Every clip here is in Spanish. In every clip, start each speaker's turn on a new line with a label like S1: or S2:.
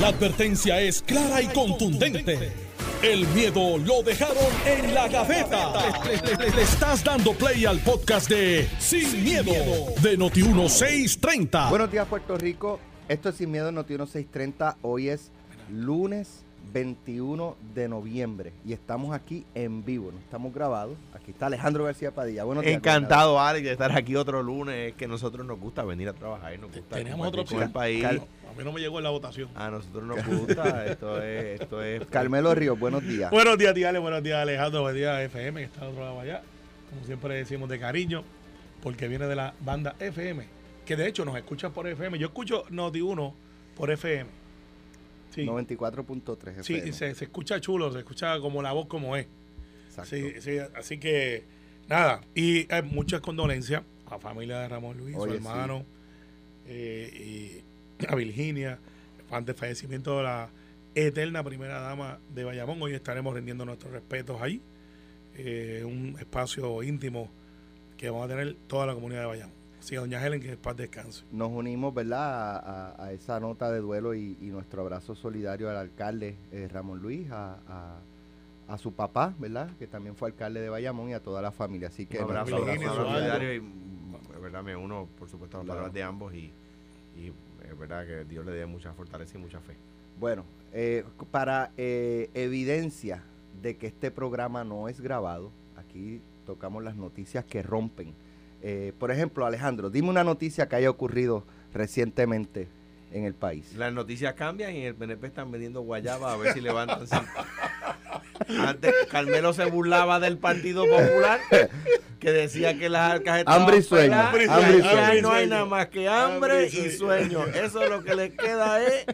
S1: La advertencia es clara y contundente. El miedo lo dejaron en la gaveta. Le, estás dando play al podcast de Sin, miedo, de Noti1630.
S2: Buenos días, Puerto Rico. Esto es Sin Miedo en Noti 630. Hoy es lunes 21 de noviembre y estamos aquí en vivo, no estamos grabados. Aquí está Alejandro García Padilla. Buenos días,
S3: Encantado, Alex, de estar aquí otro lunes. Es que a nosotros nos gusta venir a trabajar y nos gusta
S4: Tenemos otro
S3: con el país.
S4: Cal- A mí no me llegó la votación.
S3: A nosotros nos gusta. Esto es. Esto es
S2: Carmelo Ríos, buenos días.
S4: Buenos días, tía Ale, buenos días, Alejandro, buenos días, FM, que está al otro lado allá. Como siempre decimos de cariño, porque viene de la banda FM, que de hecho nos escuchan por FM. Yo escucho Noti1 por FM. Sí,
S2: 94.3
S4: sí se, se escucha chulo, se escucha como la voz como es.
S2: Exacto.
S4: Sí, sí, así que nada, y eh, muchas condolencias a la familia de Ramón Luis,
S2: Oye,
S4: su hermano, eh, y a Virginia, ante el fallecimiento de la eterna primera dama de Bayamón. Hoy estaremos rindiendo nuestros respetos ahí, eh, un espacio íntimo que vamos a tener toda la comunidad de Bayamón. Que doña Helen, que en paz descanse.
S2: Nos unimos, ¿verdad?, a, a- a esa nota de duelo y, y nuestro abrazo solidario al alcalde eh, Ramón Luis, a, a- a su papá, ¿verdad?, que también fue alcalde de Bayamón y a toda la familia. Así que
S3: un abrazo, solidario y, mm, verdad, me uno, por supuesto, a las
S2: Claro.
S3: palabras de ambos y, y es verdad que Dios le dé mucha fortaleza y mucha fe.
S2: Bueno, eh, para eh, evidencia de que este programa no es grabado, aquí tocamos las noticias que rompen. Eh, por ejemplo, Alejandro, dime una noticia que haya ocurrido recientemente en el país.
S3: Las noticias cambian y en el PNP están vendiendo guayaba a ver si levantan. Antes Carmelo se burlaba del Partido Popular que decía que las arcas estaban
S2: Hambre y sueño,
S4: hambre y
S3: y
S4: sueño,
S3: ahí
S4: hambre y
S3: no hay nada más que hambre,
S4: Hambre y
S3: y
S4: sueño.
S3: Eso lo que les queda es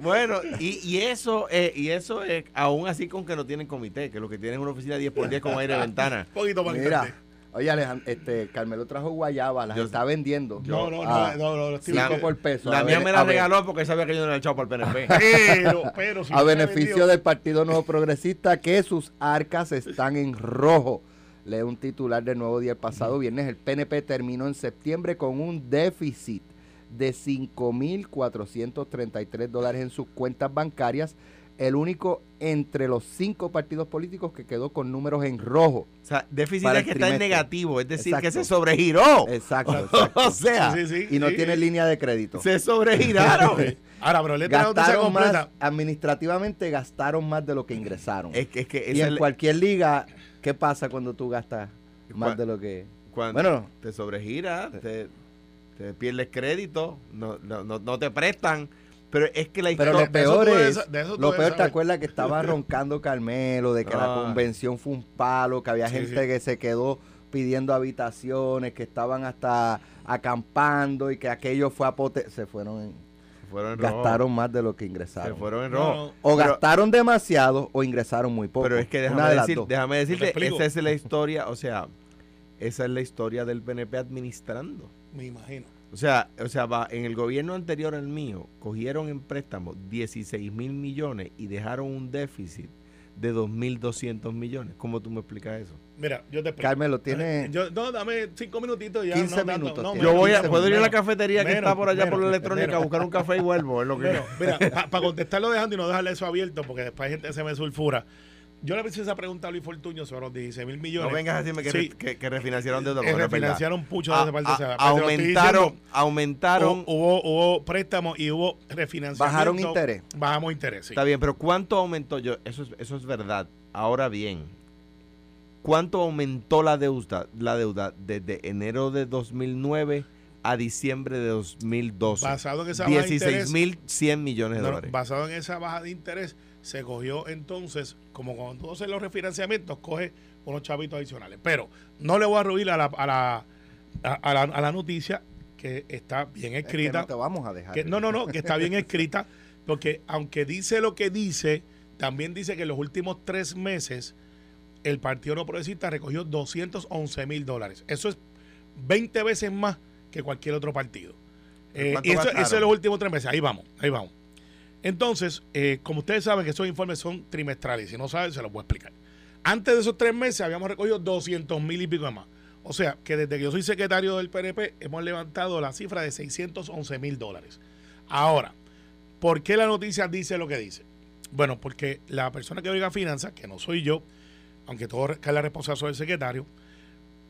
S3: bueno, y, y eso es, y eso es aún así con que no tienen comité, que lo que tienen es una oficina 10 por 10 con aire de ventana.
S4: Un poquito más
S2: Mira, oye Alejandro, este, Carmelo trajo guayaba, las
S3: Yo-
S2: está vendiendo.
S4: No, no,
S2: a
S4: no, no, no,
S2: cinco
S3: La-
S2: por peso.
S3: La mía me la regaló porque sabía que yo no era echado para el PNP.
S4: Pero, pero, si
S2: a beneficio
S4: vendió-
S2: del Partido Nuevo Progresista que sus arcas están en rojo. Lee un titular del Nuevo Día el pasado viernes. El PNP terminó en septiembre con un déficit de 5.433 dólares en sus cuentas bancarias. El único entre los cinco partidos políticos que quedó con números en rojo.
S3: O sea, déficit es que está en negativo, es decir, que se sobregiró.
S2: Exacto. exacto.
S3: o sea,
S4: Sí, sí, sí,
S2: y no
S4: sí.
S2: tiene línea de crédito.
S3: se sobregiraron.
S4: Ahora, pero le la noticia
S2: Gastaron más, administrativamente gastaron más de lo que ingresaron.
S3: es que, es que
S2: y en cualquier liga, ¿qué pasa cuando tú gastas más de lo que...
S3: cuando
S2: Bueno,
S3: te sobregira, te, te pierdes crédito, no, no, no, no te prestan. Pero es que la
S2: pero
S3: historia.
S2: lo peor es, lo peor te acuerdas que estaba roncando Carmelo, de que la
S3: Ah.
S2: convención fue un palo, que había
S4: Sí,
S2: gente
S4: sí.
S2: que se quedó pidiendo habitaciones, que estaban hasta acampando y que aquello fue a pote... Se fueron, en-
S3: se fueron en rojo.
S2: gastaron más de lo que
S3: Se
S2: ingresaron.
S3: fueron en rojo.
S4: no.
S2: O
S3: Pero-
S2: gastaron demasiado o ingresaron muy poco.
S3: Pero es que déjame,
S2: de
S3: decir, déjame decirte, esa es la historia, o sea, esa es la historia del PNP administrando.
S4: Me imagino.
S3: O sea, o sea va, en el gobierno anterior al mío, cogieron en préstamo 16 mil millones y dejaron un déficit de 2.200 millones. ¿Cómo tú me explicas eso?
S4: Mira, yo te explico.
S2: Carmelo, tiene...
S4: Eh, Yo, no, dame cinco minutitos y ya.
S2: 15
S4: no, tanto,
S2: minutos
S4: no.
S3: Yo voy a,
S2: 15
S3: puedo ir a la
S4: menos.
S3: cafetería que está por allá por la
S4: menos,
S3: electrónica a buscar un café y vuelvo. Es lo que
S4: mira, para contestarlo dejando y no dejarle eso abierto, porque después hay gente que se me sulfura. Yo le hice esa pregunta a Luis Fortuño sobre los 16 mil millones.
S3: no vengas a decirme que,
S4: Sí.
S3: re- que, que refinanciaron deuda.
S4: Eh,
S3: porque no es verdad.
S4: refinanciaron mucho de parte. estoy
S3: aumentaron,
S4: diciendo,
S3: aumentaron.
S4: Hubo, hubo préstamos y hubo refinanciamiento.
S2: Bajaron interés.
S4: Bajamos interés, sí.
S3: Está bien, pero ¿cuánto aumentó? Yo, eso, es, eso es verdad. Ahora bien, ¿cuánto aumentó la deuda, la deuda desde enero de 2009 a diciembre de 2012?
S4: Basado en esa baja de interés.
S3: 16.100 millones de
S4: no,
S3: dólares.
S4: basado en esa baja de interés, se cogió entonces, como cuando haces los refinanciamientos, coge unos chavitos adicionales. Pero no le voy a ruir a la, a la, a, la, a la noticia que está bien
S2: Es que
S4: escrita.
S2: no te vamos a dejar.
S4: que, no, no, no, que está bien escrita, porque aunque dice lo que dice, también dice que en los últimos tres meses el Partido No Progresista recogió 211 mil dólares. Eso es 20 veces más que cualquier otro partido. Eh,
S3: ¿Cuánto
S4: y eso, eso es los últimos tres meses. Ahí vamos, ahí vamos. Entonces, eh, como ustedes saben que esos informes son trimestrales, si no saben, se los voy a explicar. Antes de esos tres meses habíamos recogido 200 mil y pico de más. O sea, que desde que yo soy secretario del PNP hemos levantado la cifra de 611 mil dólares. Ahora, ¿Por qué la noticia dice lo que dice? Bueno, porque la persona que oiga finanzas, que no soy yo, aunque todo cae la responsabilidad del secretario,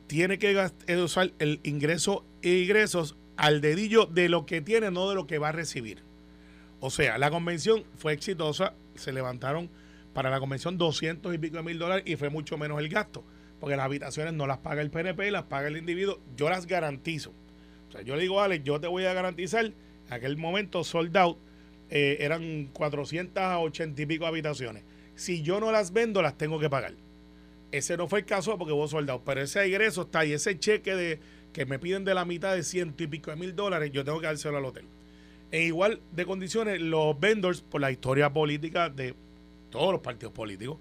S4: tiene que eh, usar el ingreso e ingresos al dedillo de lo que tiene, no de lo que va a recibir. O sea, la convención fue exitosa, se levantaron para la convención 200 y pico de mil dólares y fue mucho menos el gasto, porque las habitaciones no las paga el PNP, las paga el individuo, yo las garantizo. O sea, yo le digo, Alex, yo te voy a garantizar, en aquel momento sold out, eh, eran 480 y pico habitaciones. Si yo no las vendo, las tengo que pagar. Ese no fue el caso porque hubo soldado, pero ese ingreso está ahí, ese cheque de que me piden de la mitad de ciento y pico de mil dólares, yo tengo que dárselo al hotel. En igual de condiciones, los vendors, por la historia política de todos los partidos políticos,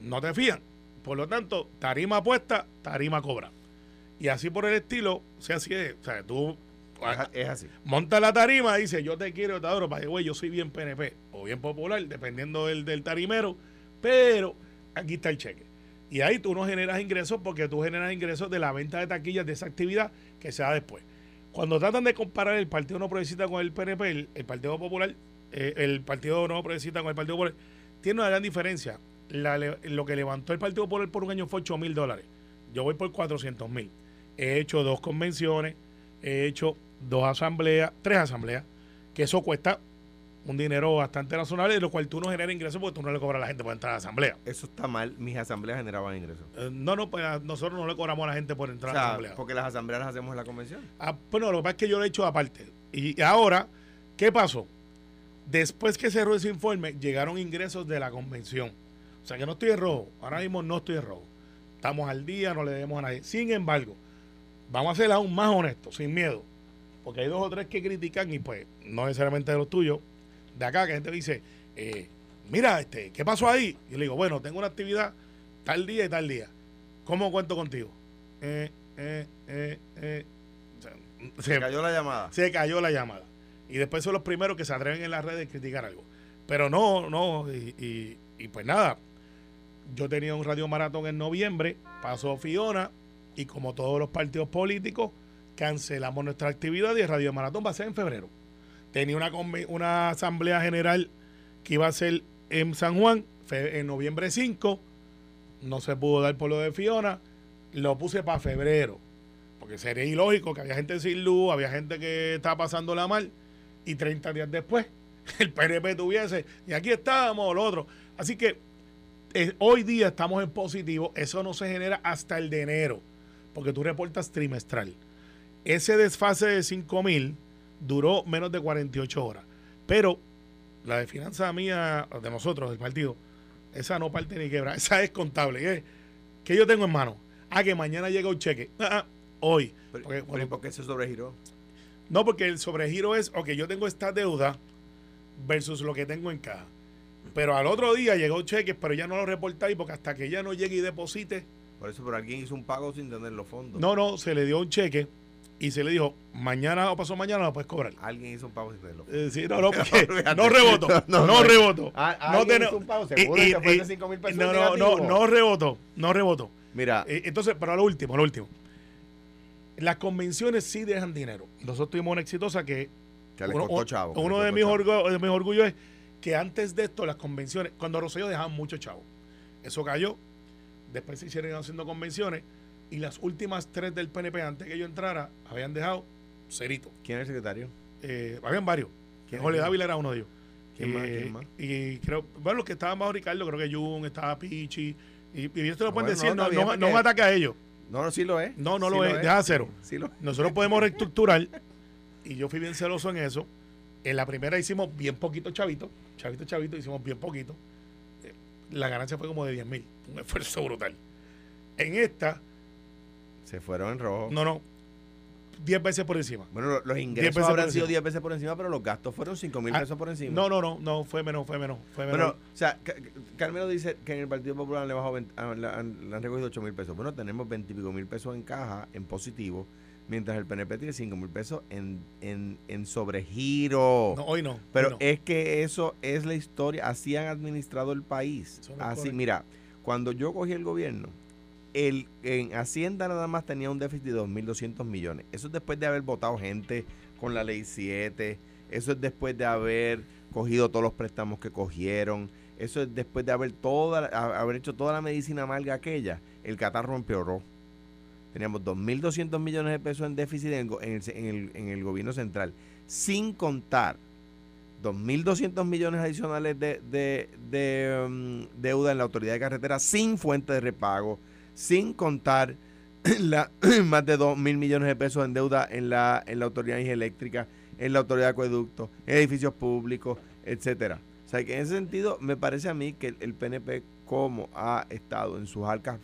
S4: no te fían. Por lo tanto, tarima puesta, tarima cobra. Y así por el estilo, o sea, así es. O sea, tú
S3: es, así.
S4: monta la tarima, dice, yo te quiero, te adoro, para güey, yo soy bien PNP o bien popular, dependiendo del, del tarimero, pero aquí está el cheque. Y ahí tú no generas ingresos porque tú generas ingresos de la venta de taquillas de esa actividad que se da después. Cuando tratan de comparar el Partido No Progresista con el PNP, el, Partido Popular, eh, el Partido No Progresista con el Partido Popular, tiene una gran diferencia. lo que levantó el Partido Popular por un año fue 8 mil dólares. Yo voy por 400 mil. He hecho dos convenciones, he hecho dos asambleas, tres asambleas, que eso cuesta un dinero bastante razonable, de lo cual tú no generas ingresos porque tú no le cobras a la gente por entrar a la asamblea.
S3: Eso está mal, mis asambleas generaban ingresos.
S4: Eh, no, no, pues nosotros no le cobramos a la gente por entrar a la asamblea.
S3: Porque las asambleas las hacemos en la convención.
S4: Ah, bueno, lo que pasa es que yo lo he hecho aparte. Y ahora, ¿qué pasó? Después que cerró ese informe, llegaron ingresos de la convención. O sea que no estoy en rojo. Ahora mismo no estoy en rojo. Estamos al día, no le debemos a nadie. Sin embargo, vamos a ser aún más honestos, sin miedo. Porque hay dos o tres que critican y pues no necesariamente de los tuyos, de acá, que gente dice, eh, mira, este, ¿qué pasó ahí? Y le digo, bueno, tengo una actividad tal día y tal día. ¿Cómo cuento contigo? Eh, eh,
S3: se, cayó la llamada.
S4: Se cayó la llamada. Y después son los primeros que se atreven en las redes a criticar algo. Pero no, no, y, y pues nada. Yo tenía un radio maratón en noviembre, pasó Fiona, y como todos los partidos políticos, cancelamos nuestra actividad y el radio maratón va a ser en febrero tenía una, una asamblea general que iba a ser en San Juan en noviembre 5, no se pudo dar por lo de Fiona, lo puse para febrero, porque sería ilógico que había gente sin luz, había gente que estaba pasando la mal, y 30 días después el PNP tuviese, y aquí estábamos, lo otro. Así que eh, hoy día estamos en positivo, eso no se genera hasta el de enero, porque tú reportas trimestral. Ese desfase de 5 mil duró menos de 48 horas. Pero la de finanzas mía, de nosotros, del partido, esa no parte ni quebra, esa es contable. ¿qué? que yo tengo en mano? Ah, que mañana llega un cheque. Ah, ah hoy.
S3: Porque, ¿Por qué se sobregiró?
S4: No, porque el sobregiro es, ok, yo tengo esta deuda versus lo que tengo en caja. Pero al otro día llegó un cheque, pero ya no lo reportáis porque hasta que ya no llegue y deposite.
S3: Por eso, pero alguien hizo un pago sin tener los fondos.
S4: No, no, se le dio un cheque y se le dijo, mañana o pasó mañana lo puedes cobrar.
S3: Alguien hizo un pago sin reloj.
S4: Eh, sí, no, no, porque no rebotó. No, no, rebotó. no hizo un pago, seguro que fue de 5 mil pesos. No, no, no, no rebotó. No rebotó.
S3: Mira.
S4: Eh, entonces, pero lo último, lo último. Las convenciones sí dejan dinero. Nosotros tuvimos una exitosa que.
S3: Uno, costó chavo.
S4: Uno de mis, orgullo, de mis orgullos es que antes de esto, las convenciones, cuando Rosselló dejaban mucho chavo. Eso cayó. Después se hicieron haciendo convenciones y las últimas tres del PNP antes que yo entrara habían dejado cerito.
S3: ¿Quién es el secretario?
S4: Eh, habían varios. Jorge Dávila era uno de ellos. ¿Quién, más, ¿Quién más? Y creo, bueno, los que estaban bajo Ricardo, creo que Jun, estaba Pichi. Y, y esto lo pueden decir, no, no, no, un ataque a ellos.
S3: No, no, sí lo es.
S4: No, no lo, es. Deja cero. Sí lo Nosotros podemos reestructurar. y yo fui bien celoso en eso. En la primera hicimos bien poquito chavito. Chavito, chavito, hicimos bien poquito. Eh, la ganancia fue como de 10 mil. Un esfuerzo brutal. En esta
S3: se fueron en rojo.
S4: No, no. 10 veces por encima.
S3: Bueno, los ingresos habrán sido 10 veces por encima, pero los gastos fueron 5 mil ah, pesos por encima.
S4: No, no, no, no, fue menos, fue menos. Fue
S3: menos. Bueno, o sea, Carmelo dice que en el Partido Popular le, bajó, ah, le, han, recogido 8 mil pesos. Bueno, tenemos 20 y pico mil pesos en caja, en positivo, mientras el PNP tiene 5 mil pesos en, en, en sobregiro.
S4: No, hoy no.
S3: Pero es que eso es la historia. Así han administrado el país. Así, mira, cuando yo cogí el gobierno, el, en Hacienda nada más tenía un déficit de 2.200 millones. Eso es después de haber votado gente con la ley 7. Eso es después de haber cogido todos los préstamos que cogieron. Eso es después de haber, toda, haber hecho toda la medicina amarga aquella. El catarro empeoró. Teníamos 2.200 millones de pesos en déficit en el, en el- en el gobierno central. Sin contar 2.200 millones adicionales de, de- de, mm, deuda en la autoridad de carretera sin fuente de repago. Sin contar la, más de 2.000 millones de pesos en deuda en la, en la autoridad de energía eléctrica, en la autoridad de acueductos, en edificios públicos, etcétera. O sea que en ese sentido me parece a mí que el, el PNP como ha estado en sus arcas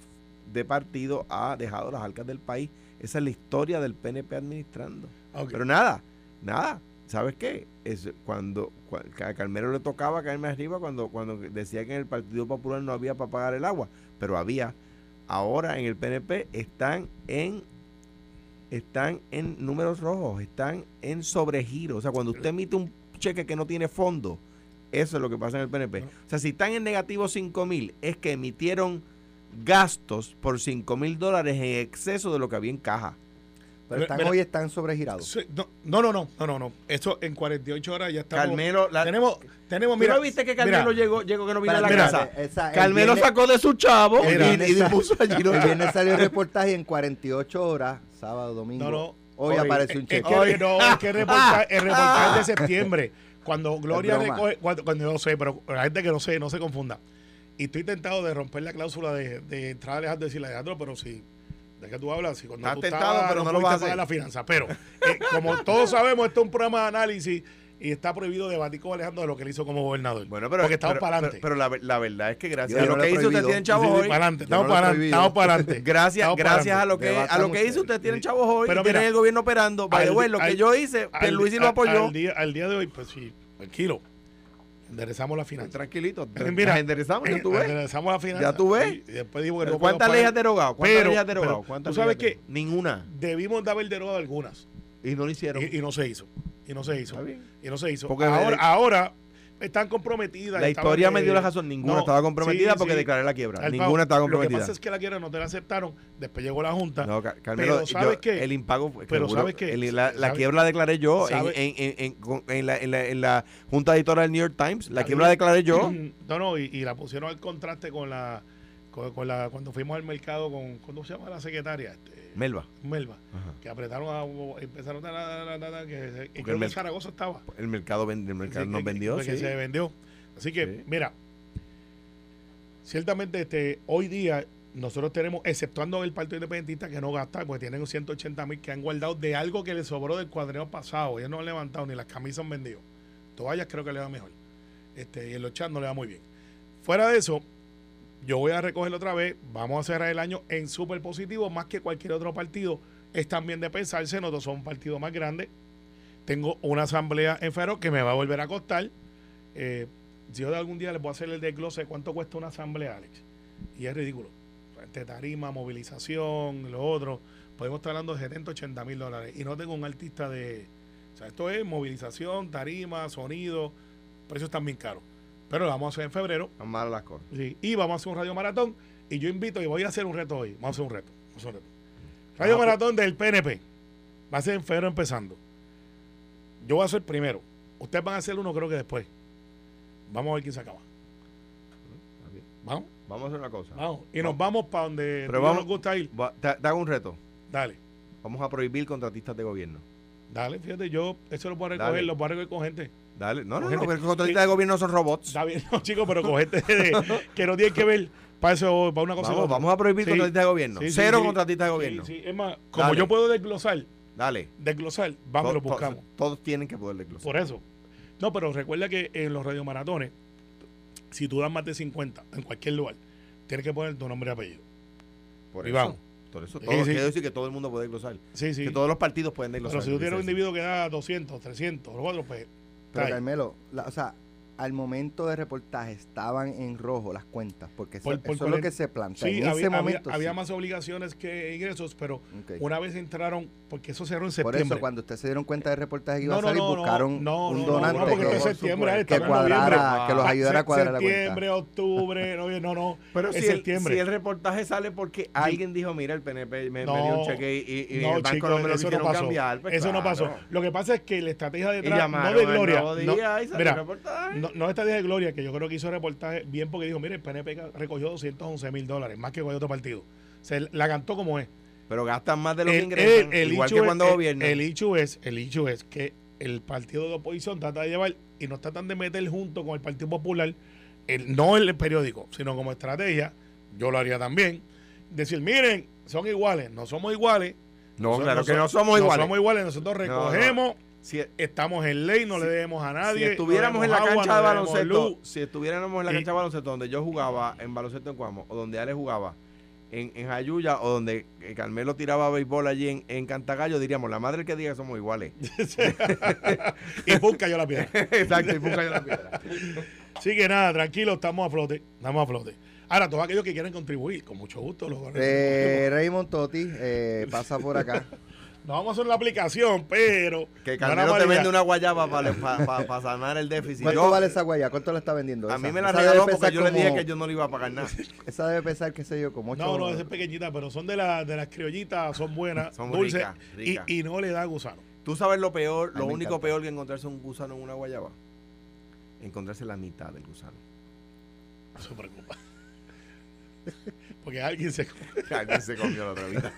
S3: de partido ha dejado las arcas del país. Esa es la historia del PNP administrando. Pero nada, nada. ¿Sabes qué? Es cuando, cua- a Calmero le tocaba caerme arriba cuando, cuando decía que en el Partido Popular no había para pagar el agua, pero había. Ahora en el PNP están en están en números rojos, están en sobregiro. O sea, cuando usted emite un cheque que no tiene fondo, eso es lo que pasa en el PNP. O sea, si están en negativo 5 mil, es que emitieron gastos por 5 mil dólares en exceso de lo que había en caja.
S2: Pero están,
S4: Mira.
S2: hoy están sobregirados.
S4: No, no, no, no, no, no. Eso en 48 horas ya estamos.
S3: Carmelo, la-
S4: tenemos, tenemos,
S3: ¿Tú
S4: mira.
S3: no viste que Carmelo
S4: mira,
S3: llegó, llegó que no vino a la
S2: Mira,
S3: casa?
S2: esa-
S3: Carmelo
S2: viernes-
S3: sacó de su chavo y, y
S2: sa-
S3: puso allí
S2: El viernes salió el reportaje y en 48 horas, sábado, domingo.
S4: No, no.
S2: Hoy,
S3: Hoy.
S2: apareció un
S4: Es
S2: cheque.
S4: que,
S3: Hoy.
S4: no, es que el reportaje, el reportaje de septiembre. Cuando Gloria recoge, cuando, cuando yo no sé, pero la gente que no sé, no se confunda. Y estoy tentado de romper la cláusula de, de entrar a Alejandro y decirle, Alejandro, pero si, ¿de qué tú hablas? Si cuando
S3: Estás
S4: tú
S3: tentado,
S4: estabas,
S3: pero no lo
S4: pudiste
S3: vas a
S4: pagar
S3: hacer.
S4: la finanza. Pero, eh, como todos sabemos, esto es un programa de análisis y está prohibido debatir con Alejandro de lo que él hizo como gobernador.
S3: Bueno, pero,
S4: Porque estamos para adelante.
S3: Pero, pero la, la verdad es que gracias
S2: Yo
S3: a
S2: no
S3: lo
S2: lo
S3: que hizo usted tienen chavos hoy.
S4: para adelante,
S2: Yo no
S4: estamos
S2: lo
S4: para adelante, estamos para adelante.
S3: Gracias, gracias a lo que a lo que hizo usted tienen
S4: Sí.
S3: chavos hoy
S4: Pero
S3: y tienen el gobierno operando. By the way, lo que
S4: al-
S3: yo hice,
S4: Al-
S3: Pierluisi lo apoyó.
S4: Al día, al día de hoy, pues sí, tranquilo. Enderezamos la finanza.
S3: Tranquilito,
S4: mira,
S3: enderezamos, ya tú ves.
S4: enderezamos la finanza.
S3: Ya tú ves.
S4: Y, y después digo que no
S3: ¿Cuántas leyes has derogado? ¿Cuántas
S4: Pero-
S3: leyes has derogado?
S4: pero
S3: ¿Cuántas
S4: tú sabes que-?
S3: Ninguna.
S4: Debimos de haber derogado algunas.
S3: Y no lo hicieron.
S4: Y, y no se hizo. Y no se hizo.
S3: Está bien.
S4: Y no se hizo.
S3: Porque
S4: ahora, ahora están comprometidas.
S3: La
S4: estaban,
S3: historia me dio
S4: eh,
S3: la razón. Ninguna
S4: no,
S3: estaba comprometida
S4: sí,
S3: porque
S4: sí.
S3: declaré la quiebra.
S4: Al
S3: Ninguna
S4: pago.
S3: estaba
S4: Lo que
S3: comprometida.
S4: pasa es que la quiebra no te la aceptaron. Después llegó la Junta.
S3: No, Ca- Carmelo,
S4: pero ¿sabes
S3: yo-
S4: qué?
S3: el impago fue-
S4: Pero
S3: seguro,
S4: ¿sabes qué?
S3: el- la, la
S4: ¿Sabe-
S3: quiebra la declaré yo en, en, en, la, en, la, en la junta editora del New York Times. La quiebra la declaré yo.
S4: No, no, y, y la pusieron al contraste con la, con, con la cuando fuimos al mercado con, ¿cómo se llama la secretaria? Este,
S3: Melba.
S4: Melba.
S3: Ajá.
S4: Que apretaron a, empezaron a, a- a- que,
S3: el
S4: Zaragoza estaba.
S3: El mercado, ven- el mercado
S4: Sí,
S3: nos
S4: que-
S3: vendió. sí.
S4: se vendió. Así que,
S3: Sí.
S4: mira, ciertamente este, hoy día nosotros tenemos, exceptuando el Partido Independentista que no gasta, porque tienen 180 mil que han guardado de algo que les sobró del cuadreo pasado. Ellos no han levantado ni las camisas han vendido. Toallas creo que le va mejor. Este, y el chat no le va muy bien. Fuera de eso, yo voy a recogerlo otra vez. Vamos a cerrar el año en súper positivo, más que cualquier otro partido. Es también de pensarse, nosotros somos un partido más grande. Tengo una asamblea en Faro que me va a volver a costar. Eh, yo de algún día les voy a hacer el desglose de cuánto cuesta una asamblea, Alex. Y es ridículo. Entre tarima, movilización, lo otro. Podemos estar hablando de 70, 80 mil dólares. Y no tengo un artista de. O sea, esto es movilización, tarima, sonido. Precios bien caros. Pero lo vamos a hacer en febrero.
S3: Malas las cosas.
S4: Sí, y vamos a hacer un radio maratón. Y yo invito y voy a hacer un reto hoy. Vamos a hacer un reto. Vamos a hacer un reto. Radio
S3: Ah,
S4: maratón del PNP. Va a ser en febrero empezando. Yo voy a hacer primero. Ustedes van a hacer uno, creo que después. Vamos a ver quién se acaba. Vamos,
S3: Vamos a hacer una cosa.
S4: vamos. Y nos vamos para donde
S3: Pero
S4: no
S3: vamos-
S4: nos gusta ir.
S3: Va- Te, te hago un reto.
S4: Dale,
S3: Vamos a prohibir contratistas de gobierno.
S4: dale. Fíjate, yo eso lo puedo recoger,
S3: Dale.
S4: lo puedo recoger con gente.
S3: Dale. No, no, no, porque los contratistas
S4: sí.
S3: de gobierno son robots.
S4: Está bien, no, chicos, pero con gente de- que no tiene que ver para eso, para una cosa. y
S3: Vamos,
S4: otra.
S3: vamos a prohibir
S4: Sí.
S3: contratistas de gobierno.
S4: Sí, sí,
S3: Cero
S4: sí.
S3: contratistas de
S4: Sí,
S3: gobierno.
S4: sí. Es más, como
S3: Dale.
S4: yo puedo desglosar,
S3: Dale.
S4: desglosar, vamos, lo
S3: to-
S4: buscamos.
S3: Todos tienen que poder desglosar.
S4: Por eso. No, pero recuerda que en los radiomaratones, si tú das más de 50 en cualquier lugar, tienes que poner tu nombre y apellido.
S3: Por
S4: Y
S3: eso.
S4: vamos.
S3: Por eso.
S4: Sí,
S3: Todo,
S4: sí.
S3: Quiero decir que todo el mundo puede desglosar.
S4: Sí, sí.
S3: Que todos los partidos pueden desglosar.
S4: pero si tú tienes un individuo que da 200, 300, los otros, pues.
S2: Pero. Carmelo, la- o sea, al momento de reportaje estaban en rojo las cuentas, porque eso,
S4: Por- por
S2: es lo que se plantea.
S4: Sí,
S2: en
S4: había,
S2: ese
S4: había-
S2: momento.
S4: había
S2: sí.
S4: más obligaciones que ingresos, pero una vez entraron, porque eso cerró en
S2: Por
S4: septiembre.
S2: eso, cuando ustedes se dieron cuenta del reportaje que iba
S4: No,
S2: a salir,
S4: no, no,
S2: buscaron
S4: no,
S2: un
S4: no, no,
S2: donante
S4: no, porque
S2: que,
S4: septiembre,
S2: que cuadrara,
S4: noviembre.
S2: que los
S4: Ah,
S2: ayudara a cuadrar la cuenta.
S4: Septiembre, octubre, noviembre, no, no.
S3: Pero
S4: es
S3: si el,
S4: septiembre.
S3: si el reportaje sale porque alguien dijo, mira, el PNP me, me dio un cheque y, y- y
S4: no,
S3: el banco
S4: chicos,
S3: no me lo
S4: eso no
S3: quisieron
S4: pasó.
S3: cambiar. pues
S4: eso no pasó. Lo que pasa es que la estrategia detrás, no de Gloria, mira,
S3: el reportaje.
S4: No, no estrategia de Gloria, que yo creo que hizo reportaje bien porque dijo, mire, el PNP recogió 211 mil dólares, más que cualquier otro partido. Se la cantó como es.
S3: Pero gastan más de lo que
S4: El,
S3: ingresan,
S4: el- el
S3: igual que
S4: es-
S3: cuando
S4: el-
S3: gobiernan.
S4: El hecho es, el hecho es que el partido de oposición trata de llevar y no tratan de meter junto con el Partido Popular, el, no el periódico, sino como estrategia, yo lo haría también, decir, miren, son iguales, no somos iguales.
S3: no,
S4: nosotros
S3: claro que no somos iguales.
S4: No somos iguales, nosotros
S3: No, no. Si,
S4: estamos en ley, no le debemos a
S3: si
S4: nadie.
S3: estuviéramos
S4: no
S3: en la
S4: agua,
S3: cancha de
S4: no
S3: baloncesto,
S4: luz.
S3: si estuviéramos en la
S4: Y-
S3: cancha de baloncesto donde yo jugaba en baloncesto en Cuamo, o donde Ale jugaba en, en Jayuya, o donde eh, Carmelo tiraba béisbol allí en, en Cantagallo, diríamos, la madre que diga que somos iguales.
S4: y pum, cayó la piedra.
S3: Exacto, y busca yo la piedra.
S4: Así que nada, tranquilo, estamos a flote, estamos a flote. Ahora, todos aquellos que quieran contribuir, con mucho gusto los
S2: Eh, Raymond Totti eh, pasa por acá.
S4: No vamos a hacer la aplicación, pero.
S3: Que Carmelo te vende una guayaba para sanar el déficit.
S2: ¿Cuánto
S3: Yo-
S2: vale esa guaya? ¿Cuánto la está vendiendo?
S3: a
S2: Esa-
S3: mí me la regaló porque yo le dije que yo no le iba a pagar nada.
S2: Esa debe pesar, qué sé yo, como ocho...
S4: No, no, esa es pequeñita, pero son de, la, de las criollitas, son buenas,
S3: Son
S4: dulces. Y, y no le da gusano.
S3: Tú sabes lo peor, lo único
S2: encanta.
S3: peor que encontrarse un gusano en una guayaba. Encontrarse la mitad del gusano.
S4: No se preocupa. Porque alguien se.
S3: Alguien se comió la otra mitad.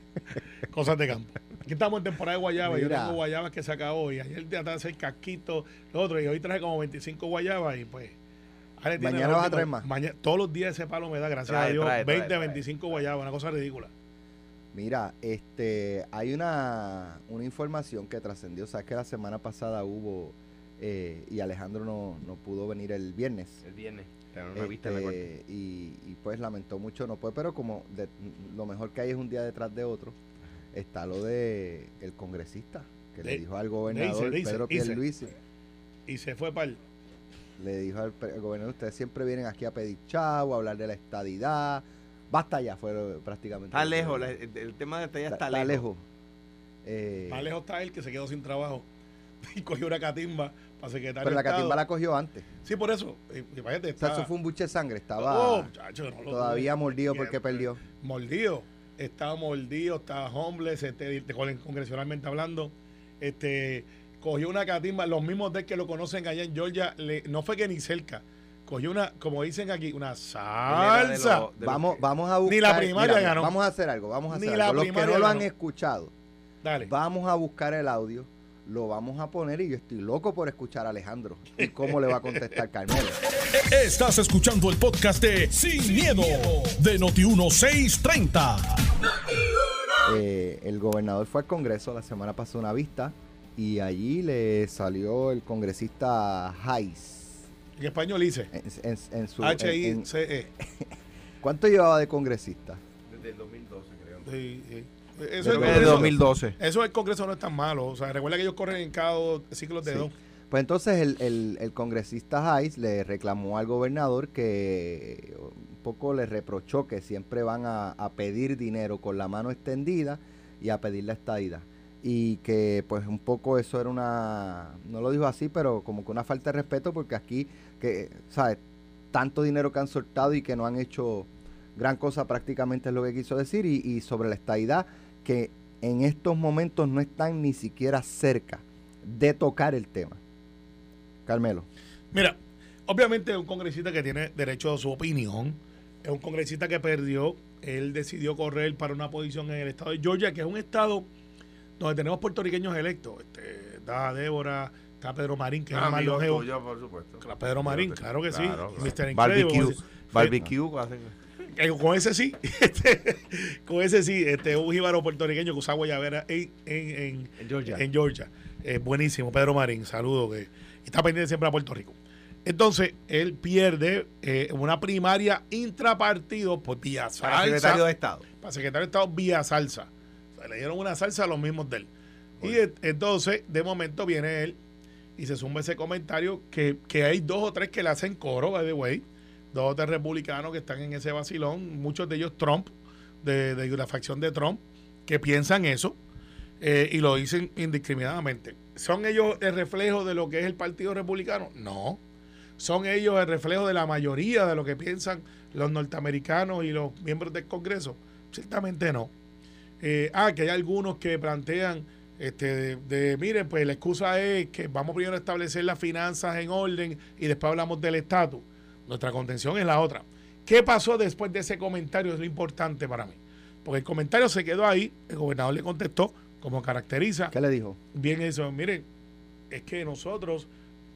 S4: Cosas de campo. Aquí estamos en temporada de guayaba. Yo
S2: Mira.
S4: tengo guayabas que saca hoy. Ayer te atrás el casquito, lo otro. Y hoy traje como 25 guayabas y pues. Ale
S2: Mañana vas a traer más.
S4: maña- todos los días ese palo me da, gracias
S3: Trae,
S4: a Dios,
S3: trae, trae,
S4: 20,
S3: trae.
S4: 25 guayabas, una cosa ridícula.
S2: Mira, este, hay una, una información que trascendió. Sabes que la semana pasada hubo eh, y Alejandro no, no pudo venir el viernes.
S3: El viernes. Te dan una vista en la corte.
S2: Este, y, y pues lamentó mucho no puede, pero como de- lo mejor que hay es un día detrás de otro, está lo de el congresista que le dijo al gobernador
S4: dice,
S2: Pedro
S4: dice.
S2: Pierluisi,
S4: Y se fue para el.
S2: le dijo al, gobernador, ustedes siempre vienen aquí a pedir chavo, a hablar de la estadidad, basta ya, fue prácticamente.
S3: Está lejos. la- el, el tema de esta ya
S2: está,
S3: está,
S2: está
S3: lejos.
S2: lejos. Eh,
S4: Más lejos está él que se quedó sin trabajo y cogió una catimba para secretario
S2: pero la
S4: Estado.
S2: catimba la cogió antes.
S4: Sí, por eso.
S2: O sea,
S4: está-
S2: eso fue un buche de sangre, estaba
S4: Oh, muchacho, no lo
S2: todavía mordido porque
S4: Siempre.
S2: perdió.
S4: Mordido. Estaba mordido, estaba homeless, este, congresionalmente hablando. Este, cogió una catimba, los mismos de que lo conocen allá en Georgia, le- no fue que ni cerca. Cogió una, como dicen aquí, una
S3: de
S4: salsa.
S3: lo- de lo
S2: Vamos,
S3: que-
S2: vamos a buscar.
S4: Ni la primaria
S2: mira,
S4: ganó.
S2: Vamos a hacer algo, vamos a
S4: Ni
S2: hacer
S4: la
S2: algo. Los que no lo han escuchado,
S4: Dale.
S2: vamos a buscar el audio, lo vamos a poner y yo estoy loco por escuchar a Alejandro y cómo le va a contestar Carmelo.
S1: Estás escuchando el podcast de Sin, miedo, de Noti1630.
S2: Eh, el gobernador fue al Congreso la semana pasada una vista y allí le salió el congresista Hayes.
S4: En español dice
S2: En, en- en su, en- en-
S4: H-I-C-E.
S2: ¿Cuánto llevaba de congresista?
S3: Desde el 2012, creo.
S4: Sí, sí. Eso,
S3: desde
S4: Congreso,
S3: 2012.
S4: eso el Congreso no es tan malo. O sea, recuerda que ellos corren en cada dos ciclos de
S2: Sí.
S4: dos.
S2: Pues entonces el, el- el congresista Hayes le reclamó al gobernador que un poco le reprochó que siempre van a, a pedir dinero con la mano extendida y a pedir la estadidad. Y que pues un poco eso era una, no lo dijo así, pero como que una falta de respeto porque aquí, que, ¿sabes? Tanto dinero que han soltado y que no han hecho gran cosa prácticamente es lo que quiso decir. Y, y sobre la estadidad, que en estos momentos no están ni siquiera cerca de tocar el tema. Carmelo.
S4: Mira, obviamente es un congresista que tiene derecho a su opinión. Es un congresista que perdió. Él decidió correr para una posición en el estado de Georgia, que es un estado donde tenemos puertorriqueños electos. Este, está Débora, está Pedro Marín, que es el más
S3: por supuesto.
S4: Pedro Marín, claro que sí. Mr. Incredible,
S3: Barbecue. Barbecue. hacen-
S4: Eh, con ese sí, este, con ese sí, este, un jíbaro puertorriqueño que usa guayabera en, en, en,
S3: En Georgia.
S4: en Georgia. Eh, buenísimo, Pedro Marín, saludo, que está pendiente siempre a Puerto Rico. Entonces, él pierde eh, una primaria intrapartido por vía
S3: Para
S4: salsa.
S3: secretario de Estado.
S4: para secretario de Estado vía salsa. O sea, le dieron una salsa a los mismos de él. Y et- entonces, de momento viene él y se suma ese comentario que, que hay dos o tres que le hacen coro, by the way, dos o republicanos que están en ese vacilón, muchos de ellos Trump, de, de la facción de Trump, que piensan eso eh, y lo dicen indiscriminadamente. ¿Son ellos el reflejo de lo que es el Partido Republicano? No. ¿Son ellos el reflejo de la mayoría de lo que piensan los norteamericanos y los miembros del Congreso? Ciertamente no. Eh, ah, que hay algunos que plantean, este, de, miren, pues la excusa es que vamos primero a establecer las finanzas en orden y después hablamos del estatus. Nuestra contención es la otra. ¿Qué pasó después de ese comentario? Es lo importante para mí. Porque el comentario se quedó ahí, el gobernador le contestó, como caracteriza.
S2: ¿Qué le dijo?
S4: Bien eso, miren, es que nosotros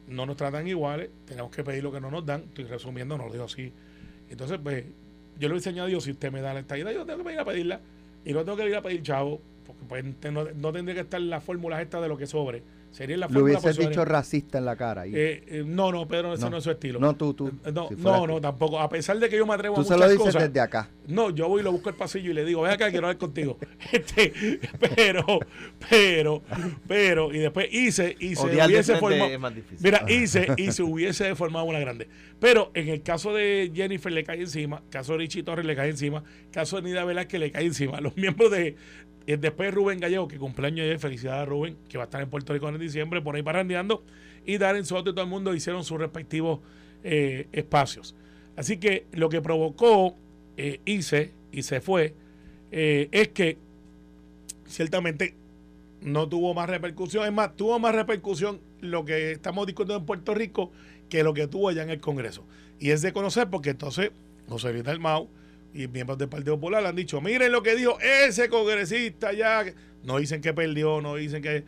S4: no nos tratan iguales, tenemos que pedir lo que no nos dan, estoy resumiendo, no lo digo así. Entonces, pues, yo le a Dios, si usted me da la estadía, yo tengo que ir a pedirla, y no tengo que ir a pedir chavo, porque pues no, no tendría que estar las fórmulas estas de lo que sobre Sería la
S2: Le hubieses dicho racista en la cara.
S4: Eh, eh, no, no, Pedro, ese no. es su estilo.
S2: No, tú, tú.
S4: Eh, no, no, no, tampoco. A pesar de que yo me atrevo
S2: tú
S4: a muchas
S2: se lo dices
S4: cosas.
S2: desde acá.
S4: No, yo voy y lo busco el pasillo y le digo, ven acá, quiero hablar contigo. Este, pero, pero, pero, y después hice y se hubiese formado. Mira, hice y se hubiese formado una grande. Pero en el caso de Jennifer le cae encima, caso de Richie Torres le cae encima, caso de Nida Velázquez le cae encima. Los miembros de, y después Rubén Gallego, que cumpleaños ayer, felicidades a Rubén, que va a estar en Puerto Rico en diciembre, por ahí parrandeando. Y Darren Soto y todo el mundo hicieron sus respectivos eh, espacios. Así que lo que provocó eh, hice y se fue eh, es que ciertamente no tuvo más repercusión. Es más, tuvo más repercusión lo que estamos discutiendo en Puerto Rico que lo que tuvo allá en el Congreso. Y es de conocer porque entonces José Luis Mau y miembros del Partido Popular han dicho, miren lo que dijo ese congresista ya. No dicen que perdió, no dicen que...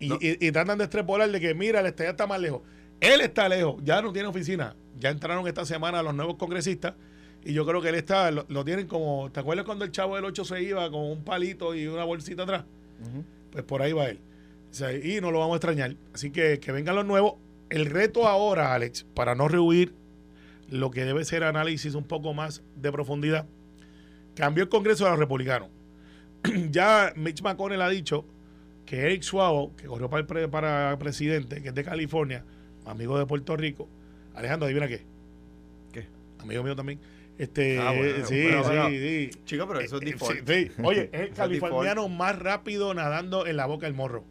S4: y, tratan de extrapolar de que, mira, el estadio está más lejos. Él está lejos, ya no tiene oficina. Ya entraron esta semana los nuevos congresistas y yo creo que él está, lo, tienen como, ¿te acuerdas cuando el chavo del 8 se iba con un palito y una bolsita atrás? Pues por ahí va él. y no lo vamos a extrañar. Así que que vengan los nuevos. El reto ahora, Alex, para no rehuir lo que debe ser análisis un poco más de profundidad. Cambió el Congreso de los republicanos. ya Mitch McConnell ha dicho que Eric Swalwell, que corrió para, para presidente, que es de California, amigo de Puerto Rico, Alejandro, adivina qué.
S3: ¿Qué?
S4: Amigo mío también. Este,
S3: ah,
S4: sí, sí, sí.
S3: Chico, pero eso es
S4: eh,
S3: default.
S4: Oye, es el californiano más rápido nadando en la boca del morro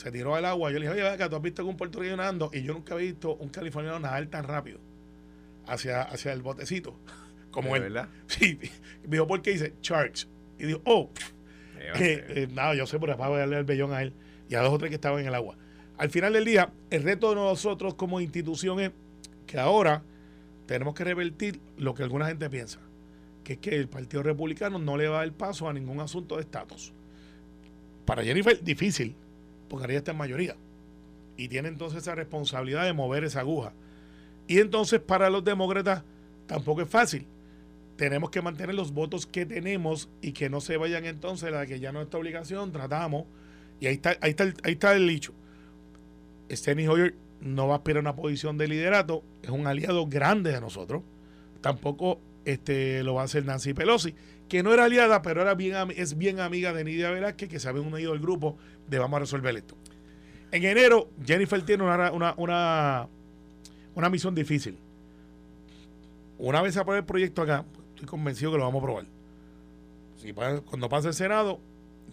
S4: se tiró al agua. Yo le dije, oye, acá, tú has visto que un puertorriqueño nadando. Y yo nunca he visto un californiano nadar tan rápido hacia, hacia el botecito como él.
S3: ¿Verdad?
S4: Sí. Me dijo, ¿por qué dice Sharks? Y dijo, oh, que, eh, nada, yo sé, por para darle el bellón a él y a dos o tres que estaban en el agua. Al final del día, el reto de nosotros como institución es que ahora tenemos que revertir lo que alguna gente piensa, que es que el Partido Republicano no le va a dar paso a ningún asunto de estatus. Para Jennifer, difícil, porque ahora está en mayoría. Y tiene entonces esa responsabilidad de mover esa aguja. Y entonces para los demócratas tampoco es fácil. Tenemos que mantener los votos que tenemos y que no se vayan entonces a que ya no es obligación, tratamos. Y ahí está, ahí está, el, ahí está el dicho. Steny Hoyer no va a aspirar a una posición de liderato, es un aliado grande de nosotros. Tampoco este, lo va a hacer Nancy Pelosi que no era aliada, pero era bien, es bien amiga de Nidia Velázquez, que se habían unido al grupo de Vamos a resolver esto. En enero, Jennifer tiene una, una, una, misión difícil. Una vez se apruebe el proyecto acá, estoy convencido que lo vamos a aprobar. Si cuando pase el Senado,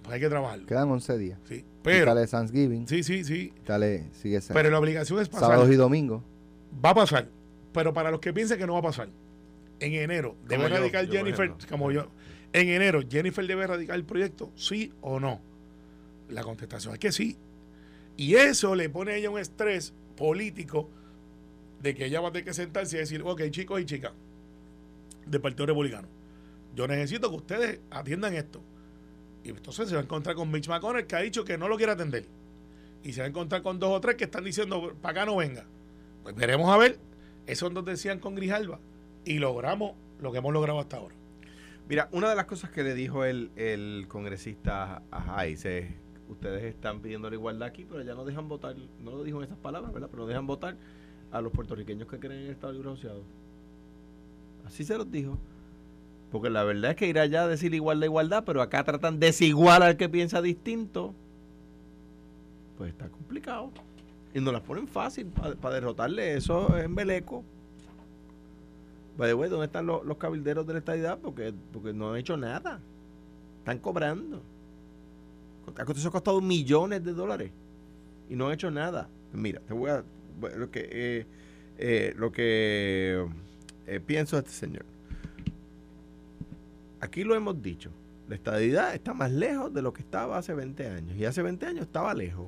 S4: pues hay que trabajarlo.
S2: Quedan 11 días.
S4: Sí, pero.
S2: Y Thanksgiving.
S4: Sí, sí, sí.
S2: Dale, sigue
S4: Pero la obligación es
S2: pasar. Sábados y domingos.
S4: Va a pasar. Pero para los que piensen que no va a pasar, en enero debe radicar Jennifer, como yo, en enero, ¿Jennifer debe erradicar el proyecto? ¿Sí o no? La contestación es que sí. Y eso le pone a ella un estrés político de que ella va a tener que sentarse y decir, ok, chicos y chicas del Partido Republicano, yo necesito que ustedes atiendan esto. Y entonces se va a encontrar con Mitch McConnell que ha dicho que no lo quiere atender. Y se va a encontrar con dos o tres que están diciendo, para acá no venga. Pues veremos a ver. Eso es donde decían con Grijalba. Y logramos lo que hemos logrado hasta ahora.
S3: Mira, una de las cosas que le dijo el, el congresista a Hayes es, ustedes están pidiendo la igualdad aquí, pero ya no dejan votar, no lo dijo en esas palabras, ¿verdad? Pero no dejan votar a los puertorriqueños que creen en el Estado Libre Asociado. Así se los dijo. Porque la verdad es que ir allá a decir igualdad, igualdad, pero acá tratan desigual al que piensa distinto. pues está complicado. Y nos las ponen fácil para derrotarle eso en Beleco. By the ¿dónde están los, cabilderos de la estadidad? Porque, porque no han hecho nada. Están cobrando. Eso ha costado millones de dólares y no han hecho nada. Mira, te voy a. Lo que, eh, eh, lo que eh, pienso de este señor. Aquí lo hemos dicho. La estadidad está más lejos de lo que estaba hace 20 años. Y hace 20 años estaba lejos.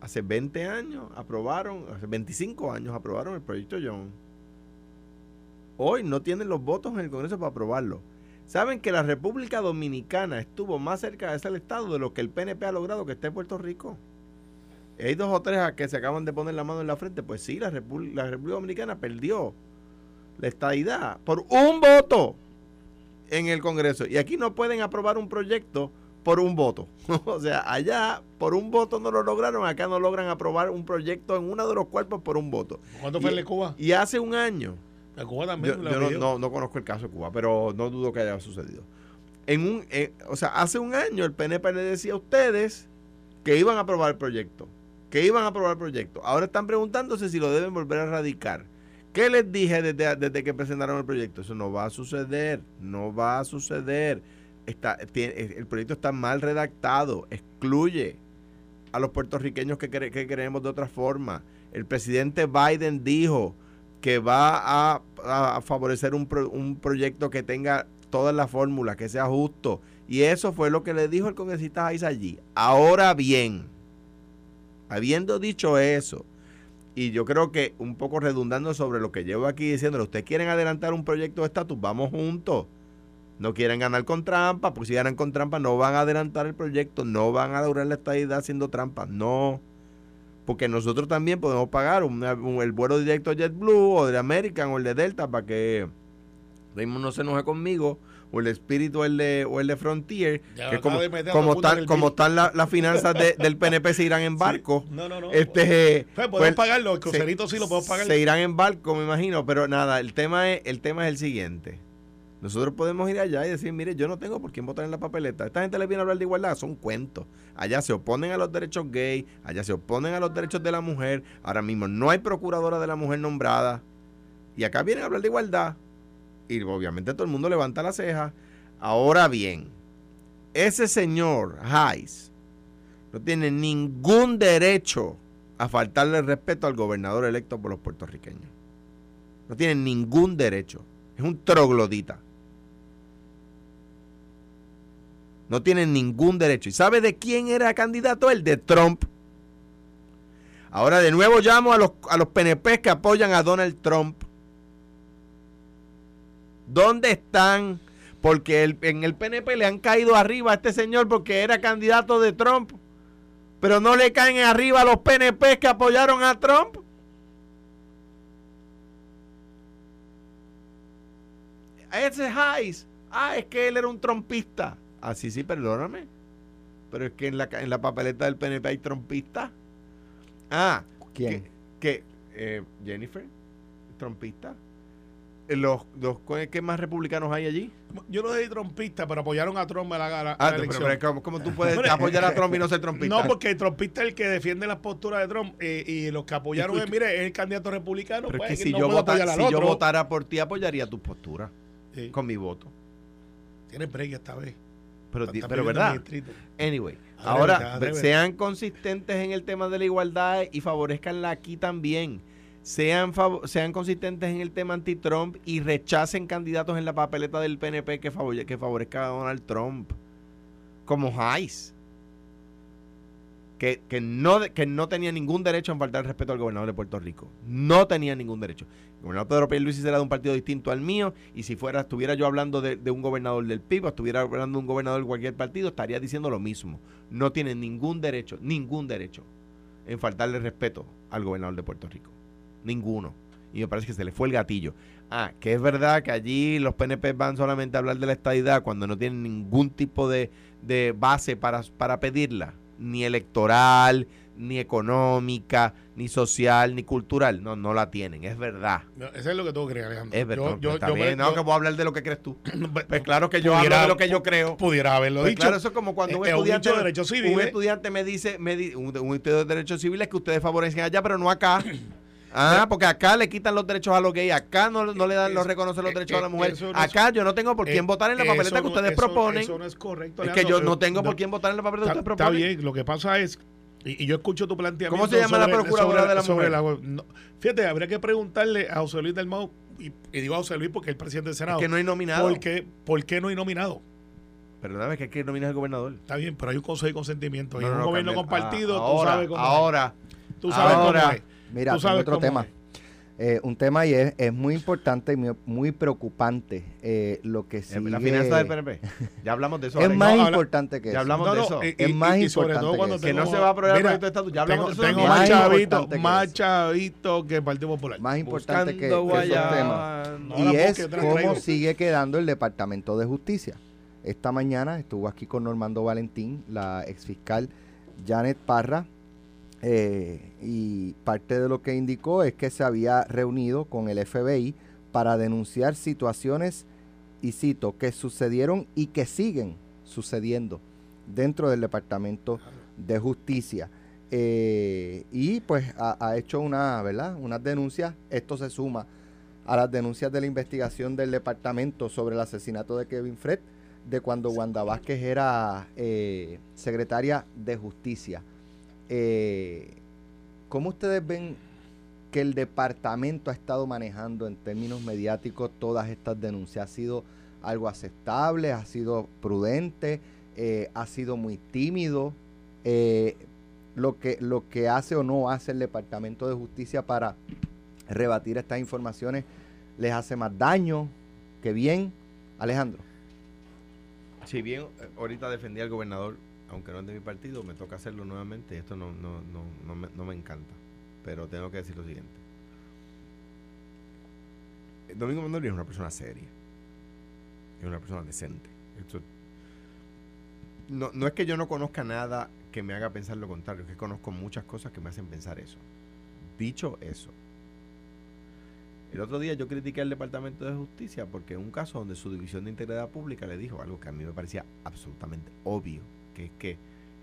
S3: Hace 20 años aprobaron, hace 25 años aprobaron el proyecto John. Hoy no tienen los votos en el Congreso para aprobarlo. Saben que la República Dominicana estuvo más cerca de ser el Estado de lo que el PNP ha logrado que esté en Puerto Rico. Hay dos o tres que se acaban de poner la mano en la frente. Pues sí, la, la República Dominicana perdió la estadidad por un voto en el Congreso. Y aquí no pueden aprobar un proyecto por un voto. o sea, allá por un voto no lo lograron, acá no logran aprobar un proyecto en uno de los cuerpos por un voto.
S4: ¿Cuándo fue el de Cuba?
S3: Y hace un año.
S4: Cuba también.
S3: Yo, no, no, conozco el caso de Cuba, pero no dudo que haya sucedido. En un, eh, o sea, hace un año el PNP le decía a ustedes que iban a aprobar el proyecto, que iban a aprobar el proyecto. Ahora están preguntándose si lo deben volver a radicar. ¿Qué les dije desde, que presentaron el proyecto? Eso no va a suceder, no va a suceder. Está, el proyecto está mal redactado, excluye a los puertorriqueños que, que queremos de otra forma. El presidente Biden dijo que va a, favorecer un, un, proyecto que tenga todas las fórmulas, que sea justo. Y eso fue lo que le dijo el congresista Hayes allí. Ahora bien, habiendo dicho eso, y yo creo que un poco redundando sobre lo que llevo aquí diciéndole, ustedes quieren adelantar un proyecto de estatus, vamos juntos. No quieren ganar con trampa, porque si ganan con trampa no van a adelantar el proyecto, no van a lograr la estadidad haciendo trampa, no. Porque nosotros también podemos pagar el vuelo directo JetBlue o de American o el de Delta para que Raymond no se enoje conmigo o el espíritu el de, o el de Frontier, que como, como, están, como están las finanzas del PNP se irán en barco.
S4: No, no, no.
S3: Este,
S4: pues, podemos pues, pagarlo, el crucerito sí lo podemos pagar.
S3: Se irán en barco, me imagino, pero nada, el tema es, el tema es el siguiente. Nosotros podemos ir allá y decir, mire, yo no tengo por quién votar en la papeleta. Esta gente le viene a hablar de igualdad, son cuentos. Allá se oponen a los derechos gay, allá se oponen a los derechos de la mujer. Ahora mismo no hay procuradora de la mujer nombrada. Y acá vienen a hablar de igualdad y obviamente todo el mundo levanta la ceja. Ahora bien, ese señor Hayes no tiene ningún derecho a faltarle respeto al gobernador electo por los puertorriqueños. No tiene ningún derecho. Es un troglodita. No tiene ningún derecho. ¿Y sabe de quién era candidato? El de Trump. Ahora de nuevo llamo a los, a los PNP que apoyan a Donald Trump ¿Dónde están? Porque en el PNP le han caído arriba a este señor porque era candidato de Trump. Pero no le caen arriba a los PNP que apoyaron a Trump. Ese Hayes. Ah, es que él era un trompista. Ah, sí, perdóname. Pero es que en la, en la papeleta del PNP hay trompistas. Ah,
S2: ¿quién?
S3: Que, eh, Jennifer, trompista los, los ¿qué más republicanos hay allí?
S4: Yo no soy trompista, pero apoyaron a Trump a la,
S3: ah, Pero, ¿cómo, tú puedes apoyar a Trump y no ser trompista?
S4: No, porque el trompista es el que defiende las posturas de Trump eh, y los que apoyaron, es, mire, es el candidato republicano.
S3: Pero pues, que si, yo, si yo votara por ti, apoyaría tu postura con mi voto.
S4: Tienes break esta vez.
S3: Pero, pero verdad. Anyway, ahora sean consistentes en el tema de la igualdad y favorezcanla aquí también. Sean, sean consistentes en el tema anti-Trump y rechacen candidatos en la papeleta del PNP que, que favorezca a Donald Trump, como Hayes, que, que, no, que no tenía ningún derecho a faltar el respeto al gobernador de Puerto Rico. No tenía ningún derecho. El gobernador Pedro Pierluisi será de un partido distinto al mío y si fuera estuviera yo hablando de, de un gobernador del PIB o estuviera hablando de un gobernador de cualquier partido, estaría diciendo lo mismo. No tiene ningún derecho, ningún derecho en faltarle respeto al gobernador de Puerto Rico. Ninguno. Y me parece que se le fue el gatillo. Ah, que es verdad que allí los PNP van solamente a hablar de la estadidad cuando no tienen ningún tipo de, base para, para pedirla, ni electoral, ni económica, ni social, ni cultural. No, no la tienen, es verdad.
S4: Eso es lo que tú crees, Alejandro.
S3: Es verdad.
S4: Yo-
S3: Pues
S4: yo-
S3: no, que voy a hablar de lo que crees tú.
S4: Pues
S3: Pues claro que yo
S4: Pudiera-
S3: hablo de lo que yo creo.
S4: Pudiera haberlo
S3: Pues
S4: dicho.
S3: claro, eso es como cuando un
S4: Eh, eh,
S3: estudiante,
S4: de civiles.
S3: un estudiante me dice, me di- un, un estudiante de derechos civiles que ustedes favorecen allá, pero no acá. Ah, porque acá le quitan los derechos a los gays, acá no, no le dan, no reconocen los
S4: eh,
S3: derechos a la
S4: eh,
S3: mujer.
S4: no es-
S3: acá yo no tengo por quién
S4: Eh,
S3: votar en la papeleta que ustedes
S4: eso-
S3: proponen.
S4: Eso no es correcto.
S3: es que yo no tengo por quién votar en la papeleta que
S4: Está,
S3: ustedes
S4: está
S3: proponen.
S4: bien, lo que pasa es, y, y yo escucho tu planteamiento.
S3: ¿Cómo se llama la procuradora de la
S4: sobre
S3: mujer?
S4: no, fíjate, habría que preguntarle a José Luis del Mau, y, y digo a José Luis porque es el presidente del
S3: Es
S4: Senado,
S3: que no hay nominado.
S4: ¿por, qué, ¿por qué no hay nominado?
S3: Perdóname, que hay que nominar al gobernador.
S4: Está bien, pero hay un consejo de consentimiento. y
S3: No,
S4: en
S3: no,
S4: un
S3: no,
S4: gobierno compartido,
S3: Ah,
S4: tú
S3: ahora,
S4: sabes cómo
S3: Ahora,
S4: es. Tú sabes
S3: ahora.
S4: cómo es.
S2: Mira,
S4: Tú
S2: tengo
S4: sabes
S2: otro tema. Eh, un tema y es, es muy importante y muy, muy preocupante eh, lo que sigue.
S3: la finanza del PNP. Ya hablamos de eso.
S2: es más
S4: No,
S2: importante que
S3: ya
S2: eso.
S3: hablamos de eso.
S2: Es más importante que
S3: Que
S2: eso.
S3: no se va a aprobar el proyecto de estatus. Ya hablamos
S4: tengo,
S3: de eso.
S4: tengo
S2: Más
S4: chavito,
S2: importante que
S4: más
S2: eso.
S4: chavito que el Partido Popular.
S2: Más importante que,
S3: Buscando
S2: que esos temas. y es cómo
S4: traigo.
S2: sigue quedando el Departamento de Justicia. Esta mañana estuvo aquí con Normando Valentín, la exfiscal Janet Parra, eh, y parte de lo que indicó es que se había reunido con el FBI para denunciar situaciones, y cito, que sucedieron y que siguen sucediendo dentro del Departamento de Justicia. Eh, y pues ha, hecho una, ¿verdad? unas denuncias. Esto se suma a las denuncias de la investigación del departamento sobre el asesinato de Kevin Fred, de cuando Wanda Vázquez era eh, secretaria de Justicia. Eh, ¿Cómo ustedes ven que el departamento ha estado manejando en términos mediáticos todas estas denuncias? ¿Ha sido algo aceptable? ¿Ha sido prudente? Eh, ¿Ha sido muy tímido? Eh, lo, que, lo que hace o no hace el Departamento de Justicia para rebatir estas informaciones les hace más daño que bien. Alejandro.
S3: Si bien ahorita defendí al gobernador, aunque no es de mi partido, me toca hacerlo nuevamente y esto no, no, no, no, me, no me encanta. Pero tengo que decir lo siguiente. Domingo Mondori es una persona seria. Es una persona decente. Esto- no, no es que yo no conozca nada que me haga pensar lo contrario, es que conozco muchas cosas que me hacen pensar eso. Dicho eso, el otro día yo critiqué al Departamento de Justicia porque en un caso donde su División de Integridad Pública le dijo algo que a mí me parecía absolutamente obvio, que es que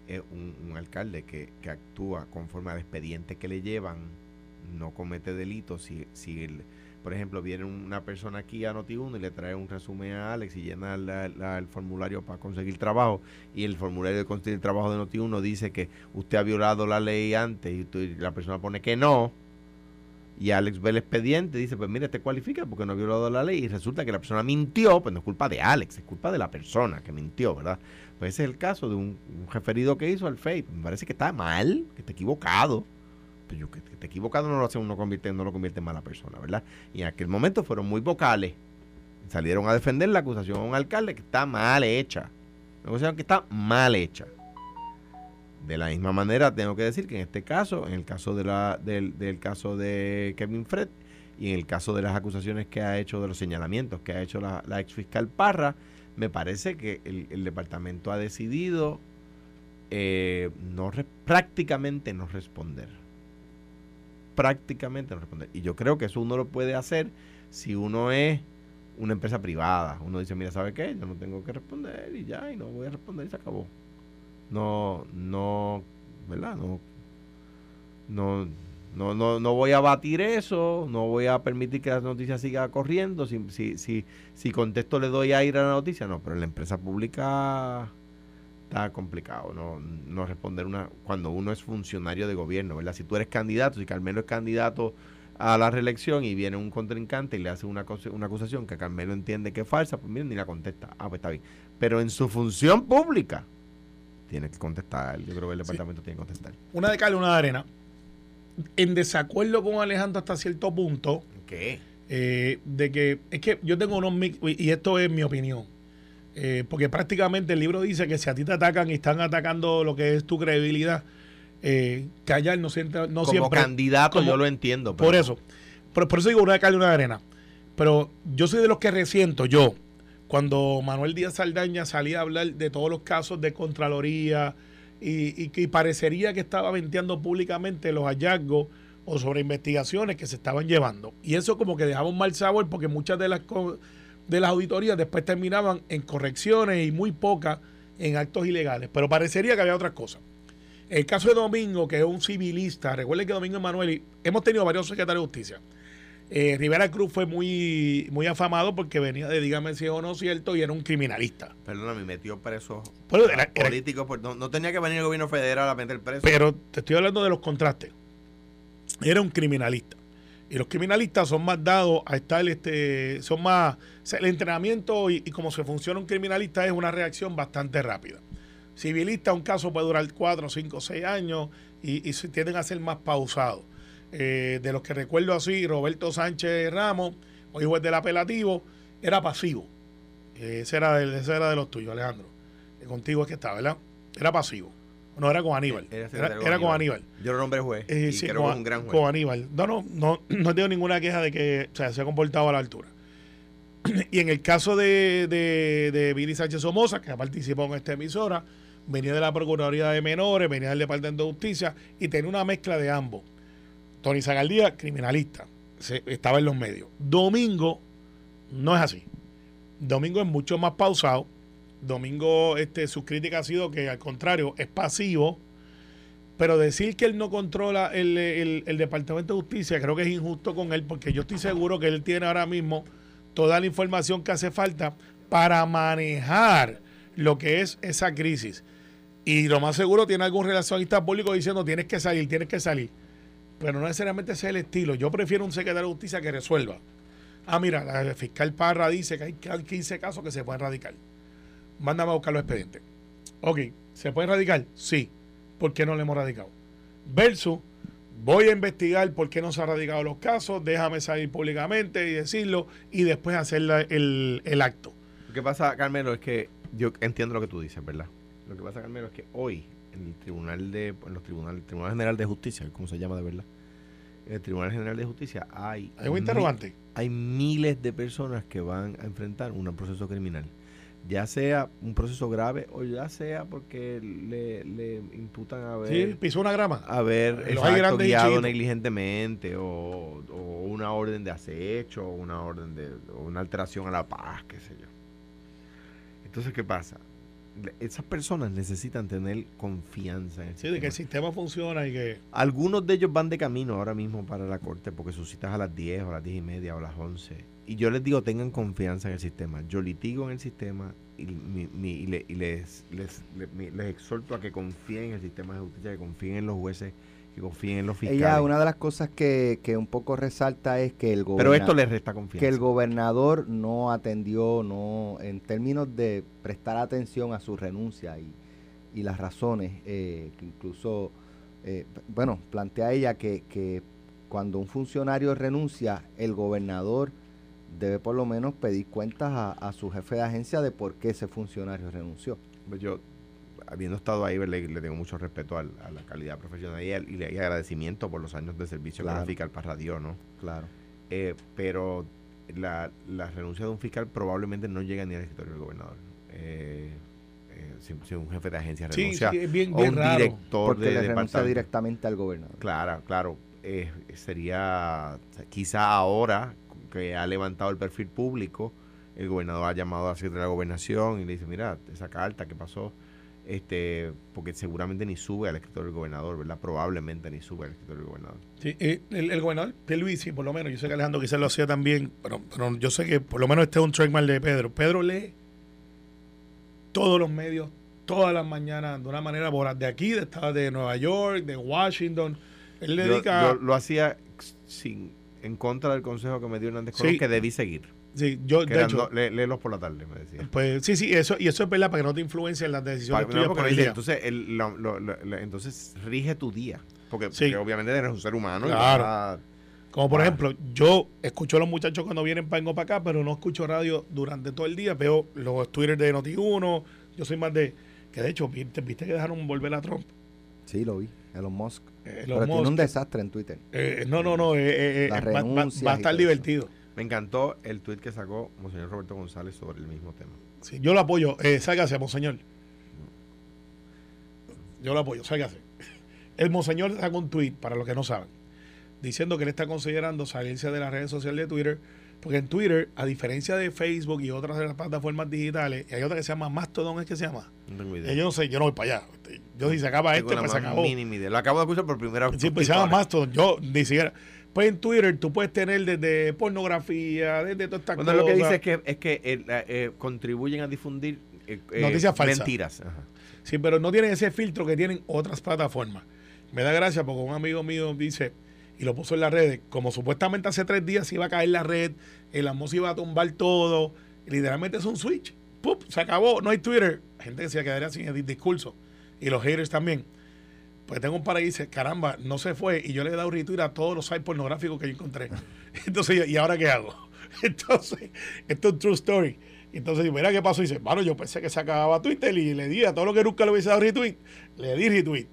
S3: eh, un, un alcalde que, que actúa conforme al expediente que le llevan no comete delitos si, si por ejemplo, viene una persona aquí a Noti1 y le trae un resumen a Alex y llena la- el formulario para conseguir trabajo y el formulario de conseguir trabajo de Noti1 dice que usted ha violado la ley antes y, tú- y la persona pone que no, y Alex ve el expediente y dice, pues mire, te cualifica porque no ha violado la ley y resulta que la persona mintió, pues no es culpa de Alex, es culpa de la persona que mintió, ¿verdad? Pues ese es el caso de un, referido que hizo al FEI. Me parece que está mal, que está equivocado. Pero yo que, que esté equivocado no lo hace uno convierte, no lo convierte en mala persona, ¿verdad? Y en aquel momento fueron muy vocales. Salieron a defender la acusación a un alcalde que está mal hecha. Una acusación que está mal hecha. De la misma manera, tengo que decir que en este caso, en el caso de la, del, caso de Kevin Fred y en el caso de las acusaciones que ha hecho, de los señalamientos que ha hecho la, la ex fiscal Parra, me parece que el, departamento ha decidido eh, no prácticamente no responder. Prácticamente no responder. Y yo creo que eso uno lo puede hacer si uno es una empresa privada. Uno dice, mira, ¿sabe qué? Yo no tengo que responder y ya, y no voy a responder y se acabó. No, no, ¿verdad? No, no, no, no, no voy a batir eso, no voy a permitir que la noticia siga corriendo. Si, si, si, si contesto le doy aire a la noticia, no, pero en la empresa pública está complicado no, no responder una cuando uno es funcionario de gobierno, ¿verdad? Si tú eres candidato, si Carmelo es candidato a la reelección y viene un contrincante y le hace una, una acusación que Carmelo entiende que es falsa, pues miren, ni la contesta. Ah, pues está bien. Pero en su función pública tiene que contestar. Yo creo que el departamento tiene que contestar.
S4: Una de cal, una de arena. En desacuerdo con Alejandro hasta cierto punto,
S3: ¿Qué?
S4: eh, de que es que yo tengo unos y esto es mi opinión, eh, porque prácticamente el libro dice que si a ti te atacan y están atacando lo que es tu credibilidad, eh, callar no siempre, no
S3: Como
S4: siempre.
S3: candidato
S4: como-
S3: yo lo entiendo. pero-
S4: Por eso. Por, por eso digo una de cal y una de arena. Pero yo soy de los que resiento, yo, cuando Manuel Díaz Saldaña salía a hablar de todos los casos de Contraloría y, que parecería que estaba venteando públicamente los hallazgos o sobre investigaciones que se estaban llevando. Y eso como que dejaba un mal sabor porque muchas de las, de las auditorías después terminaban en correcciones y muy pocas en actos ilegales. Pero parecería que había otras cosas. El caso de Domingo, que es un civilista, recuerden que Domingo Emanuel, hemos tenido varios secretarios de justicia. Eh, Rivera Cruz fue muy, muy afamado porque venía de dígame si es o no cierto y era un criminalista.
S3: Perdona, me metió preso
S4: Pero
S3: pues, no, no, tenía que venir el gobierno federal a meter preso.
S4: Pero te estoy hablando de los contrastes. Era un criminalista. Y los criminalistas son más dados a estar, este, son más, el entrenamiento y, y cómo se funciona un criminalista es una reacción bastante rápida. Civilista, un caso puede durar 4, 5, 6 años y, y se tienden a ser más pausados. Eh, de los que recuerdo así, Roberto Sánchez Ramos, hoy juez del apelativo, era pasivo. Eh, ese, era de, ese era de los tuyos, Alejandro. Eh, contigo es que estaba, ¿verdad? Era pasivo. No, era con Aníbal. Era, con Aníbal.
S3: Yo lo nombré juez. y
S4: sí, creo con, un gran juez. Con Aníbal. No, no, no, no tengo ninguna queja de que o sea, se ha comportado a la altura. y en el caso de, de, de Billy Sánchez Somoza, que participó en esta emisora, venía de la Procuraduría de Menores, venía del Departamento de Justicia y tenía una mezcla de ambos. Tony Zagaldía, criminalista, estaba en los medios. Domingo no es así. Domingo es mucho más pausado. Domingo, este, su crítica ha sido que al contrario, es pasivo. Pero decir que él no controla el, el Departamento de Justicia, creo que es injusto con él, porque yo estoy seguro que él tiene ahora mismo toda la información que hace falta para manejar lo que es esa crisis. Y lo más seguro tiene algún relacionista público diciendo tienes que salir, tienes que salir. Pero no necesariamente ese es el estilo. Yo prefiero un secretario de justicia que resuelva. Ah, mira, la fiscal Parra dice que hay 15 casos que se pueden radicar. Mándame a buscar los expedientes. Ok, ¿se pueden radicar? Sí. ¿Por qué no le hemos radicado? Versus, voy a investigar por qué no se han radicado los casos, déjame salir públicamente y decirlo y después hacer el, el acto.
S3: Lo que pasa, Carmelo, es que yo entiendo lo que tú dices, ¿verdad? Lo que pasa, Carmelo, es que hoy en el Tribunal de en los tribunales, el Tribunal General de Justicia, ¿cómo se llama de verdad? En el Tribunal General de Justicia hay
S4: hay un interrogante.
S3: hay miles de personas que van a enfrentar un proceso criminal, ya sea un proceso grave o ya sea porque le, le imputan a ver
S4: sí, pisó una grama,
S3: haber exacto, guiado negligentemente o, o, una orden de acecho o una orden de o una alteración a la paz, qué sé yo. Entonces, ¿qué pasa? Esas personas necesitan tener confianza en el
S4: sí, sistema. de que el sistema funciona y que...
S3: Algunos de ellos van de camino ahora mismo para la corte porque sus citas a las 10 o a las 10 y media o a las 11. Y yo les digo, tengan confianza en el sistema. Yo litigo en el sistema y, les, les, les, exhorto a que confíen en el sistema de justicia, que confíen en los jueces que confíen en los fiscales.
S2: Ella, una de las cosas que, que un poco resalta es que el
S3: Pero esto le resta confianza.
S2: Que el gobernador no atendió, no en términos de prestar atención a su renuncia y, y las razones, eh, que incluso, eh, bueno, plantea ella que, que cuando un funcionario renuncia, el gobernador debe por lo menos pedir cuentas a, a su jefe de agencia de por qué ese funcionario renunció.
S3: Pues yo habiendo estado ahí, le, le tengo mucho respeto a, la calidad profesional y, y, agradecimiento por los años de servicio que el fiscal para radio, ¿no?
S2: Claro.
S3: Eh, pero la, la, renuncia de un fiscal probablemente no llega ni al escritorio del gobernador. Eh, eh, si, un jefe de agencia renuncia
S4: sí, bien, bien
S3: un director
S2: de le renuncia directamente al gobernador.
S3: Claro, claro. sería quizá ahora que ha levantado el perfil público, el gobernador ha llamado a la secretaria de gobernación y le dice, mira, esa carta que pasó, este porque seguramente ni sube al escritorio del gobernador, ¿verdad? Probablemente ni sube al escritorio del gobernador.
S4: Sí, eh, el, el, gobernador de Luis, sí, por lo menos, yo sé que Alejandro quizás lo hacía también, pero, pero yo sé que por lo menos este es un trademark de Pedro. Pedro lee todos los medios, todas las mañanas, de una manera voraz, de aquí, de, de Nueva York, de Washington. Él le dedica...
S3: Yo lo hacía sin, en contra del consejo que me dio Hernández Colón, que debí seguir.
S4: Sí, yo, de hecho,
S3: léelos por la tarde, me decía.
S4: Pues sí, sí, eso, y eso es verdad para que no te influencien las decisiones tuyas por el día.
S3: Entonces, el, lo, lo, entonces, rige tu día. Porque, obviamente eres un ser humano.
S4: Claro. Como por ejemplo, yo escucho a los muchachos cuando vienen para para acá, pero no escucho radio durante todo el día. Veo los Twitter de Noti1. Yo soy más de. Que de hecho, ¿viste, viste que dejaron volver a Trump?
S2: Sí, lo vi. Elon Musk. Eh, pero tiene un desastre en Twitter.
S4: Eh, no, no, no. Eh, va, va, a estar divertido.
S3: Me encantó el tuit que sacó Monseñor Roberto González sobre el mismo tema.
S4: Sí, yo lo apoyo. Eh, sálgase, Monseñor. Yo lo apoyo, sálgase. El Monseñor sacó un tuit, para los que no saben, diciendo que él está considerando salirse de las redes sociales de Twitter, porque en Twitter, a diferencia de Facebook y otras de las plataformas digitales, y hay otra que se llama Mastodon, ¿es que se llama?
S3: No tengo
S4: Eh,
S3: idea.
S4: Yo no sé, yo no voy para allá. Yo si se acaba
S3: Tengo
S4: esto,
S3: la
S4: pues se acabó.
S3: mínima idea. Lo acabo de escuchar por primera vez.
S4: Sí, pues se llama Mastodon. Yo ni siquiera. Pues en Twitter tú puedes tener desde pornografía, desde todas estas
S3: Bueno,
S4: cosas.
S3: lo que dice es que, es que eh, eh, contribuyen a difundir eh,
S4: Noticias falsas.
S3: Mentiras. Ajá.
S4: Sí, pero no tienen ese filtro que tienen otras plataformas. Me da gracia porque un amigo mío dice, y lo puso en las redes, como supuestamente hace tres días se iba a caer la red, el amos iba a tumbar todo, literalmente es un switch. ¡Pup! Se acabó, no hay Twitter. Gente que se quedaría sin el discurso. Y los haters también. Pues tengo un par ahí y dice, caramba, no se fue. Y yo le he dado retweet a todos los sites pornográficos que yo encontré. Entonces, yo, ¿y ahora qué hago? Entonces, esto es true story. Entonces, mira qué pasó. Y dice, bueno, yo pensé que se acababa Twitter y le di a todo lo que nunca le hubiese dado retweet, le di retweet.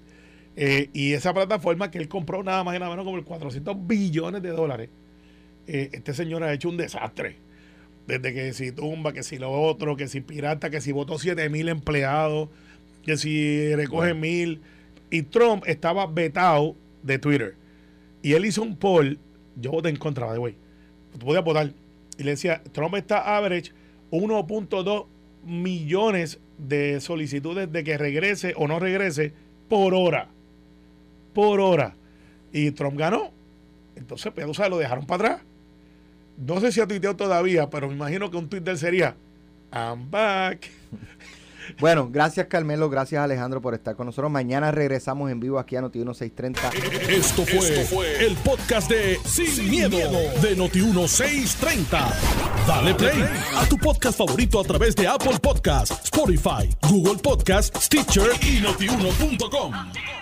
S4: Eh, y esa plataforma que él compró nada más y nada menos como el 400 billones de dólares, eh, este señor ha hecho un desastre. Desde que si tumba, que si lo otro, que si pirata, que si votó 7 mil empleados, que si recoge mil. Y Trump estaba vetado de Twitter. Y él hizo un poll, yo voté en contra, the way. Tú podías votar. Y le decía, Trump está average 1.2 millones de solicitudes de que regrese o no regrese por hora. Por hora. Y Trump ganó. Entonces, pues, tú sabes, lo dejaron para atrás. No sé si ha tuiteado todavía, pero me imagino que un tuit de él sería I'm back.
S2: Bueno, gracias Carmelo, gracias Alejandro por estar con nosotros. Mañana regresamos en vivo aquí a Noti 1630.
S1: Esto fue, el podcast de Sin, miedo, de Noti1630. Dale play a tu podcast favorito a través de Apple Podcasts, Spotify, Google Podcasts, Stitcher y notiuno.com.